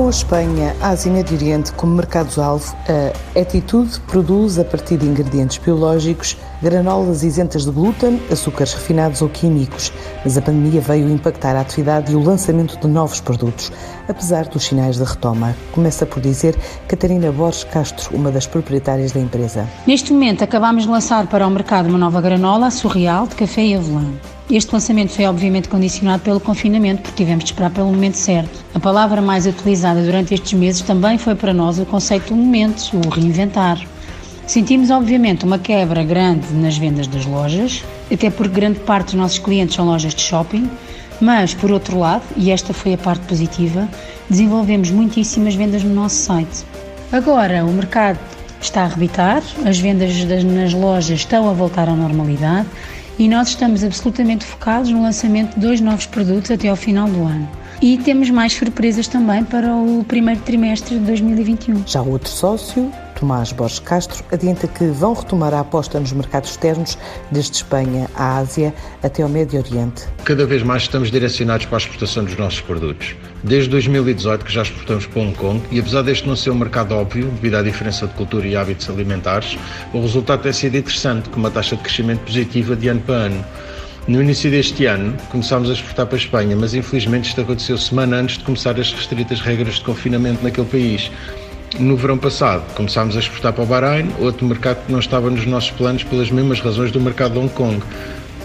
Com a Espanha, Ásia e Médio Oriente como mercados-alvo, a Attitude produz, a partir de ingredientes biológicos, granolas isentas de glúten, açúcares refinados ou químicos. Mas a pandemia veio impactar a atividade e o lançamento de novos produtos, apesar dos sinais de retoma. Começa por dizer Catarina Borges Castro, uma das proprietárias da empresa. Neste momento, acabamos de lançar para o mercado uma nova granola surreal de café e avelã. Este lançamento foi obviamente condicionado pelo confinamento, porque tivemos de esperar pelo momento certo. A palavra mais utilizada durante estes meses também foi para nós o conceito do momento, o reinventar. Sentimos, obviamente, uma quebra grande nas vendas das lojas, até porque grande parte dos nossos clientes são lojas de shopping, mas, por outro lado, e esta foi a parte positiva, desenvolvemos muitíssimas vendas no nosso site. Agora, o mercado está a arrebitar, as vendas nas lojas estão a voltar à normalidade e nós estamos absolutamente focados no lançamento de dois novos produtos até ao final do ano. E temos mais surpresas também para o primeiro trimestre de 2021. Já outro sócio, Tomás Borges Castro, adianta que vão retomar a aposta nos mercados externos, desde Espanha à Ásia até ao Médio Oriente. Cada vez mais estamos direcionados para a exportação dos nossos produtos. Desde 2018 que já exportamos para Hong Kong e apesar deste não ser um mercado óbvio, devido à diferença de cultura e hábitos alimentares, o resultado tem sido interessante, com uma taxa de crescimento positiva de ano para ano. No início deste ano, começámos a exportar para a Espanha, mas infelizmente isto aconteceu semana antes de começar as restritas regras de confinamento naquele país. No verão passado, começámos a exportar para o Bahrein, outro mercado que não estava nos nossos planos pelas mesmas razões do mercado de Hong Kong.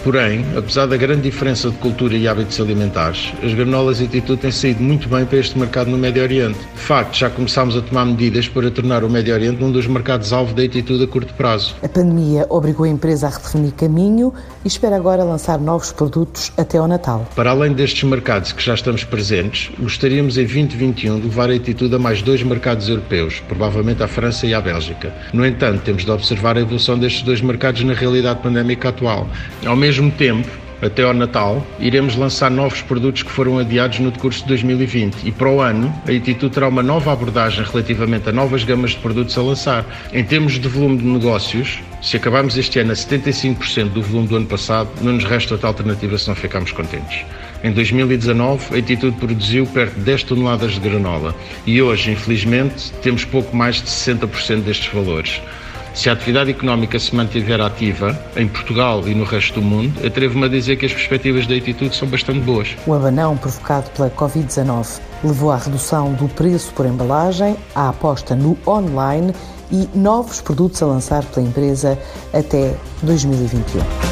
Porém, apesar da grande diferença de cultura e hábitos alimentares, as granolas e atitude têm saído muito bem para este mercado no Médio Oriente. De facto, já começámos a tomar medidas para tornar o Médio Oriente um dos mercados-alvo da atitude a curto prazo. A pandemia obrigou a empresa a redefinir caminho e espera agora lançar novos produtos até ao Natal. Para além destes mercados que já estamos presentes, gostaríamos em 2021 de levar a atitude a mais dois mercados europeus, provavelmente à França e à Bélgica. No entanto, temos de observar a evolução destes dois mercados na realidade pandémica atual. Ao mesmo mesmo tempo, até ao Natal, iremos lançar novos produtos que foram adiados no decurso de 2020 e para o ano a Atitude terá uma nova abordagem relativamente a novas gamas de produtos a lançar. Em termos de volume de negócios, se acabarmos este ano a 75% do volume do ano passado, não nos resta outra alternativa se não ficarmos contentes. Em 2019, a Atitude produziu perto de 10 toneladas de granola e hoje, infelizmente, temos pouco mais de 60% destes valores. Se a atividade económica se mantiver ativa em Portugal e no resto do mundo, atrevo-me a dizer que as perspectivas da atitude são bastante boas. O abanão provocado pela Covid-19 levou à redução do preço por embalagem, à aposta no online e novos produtos a lançar pela empresa até 2021.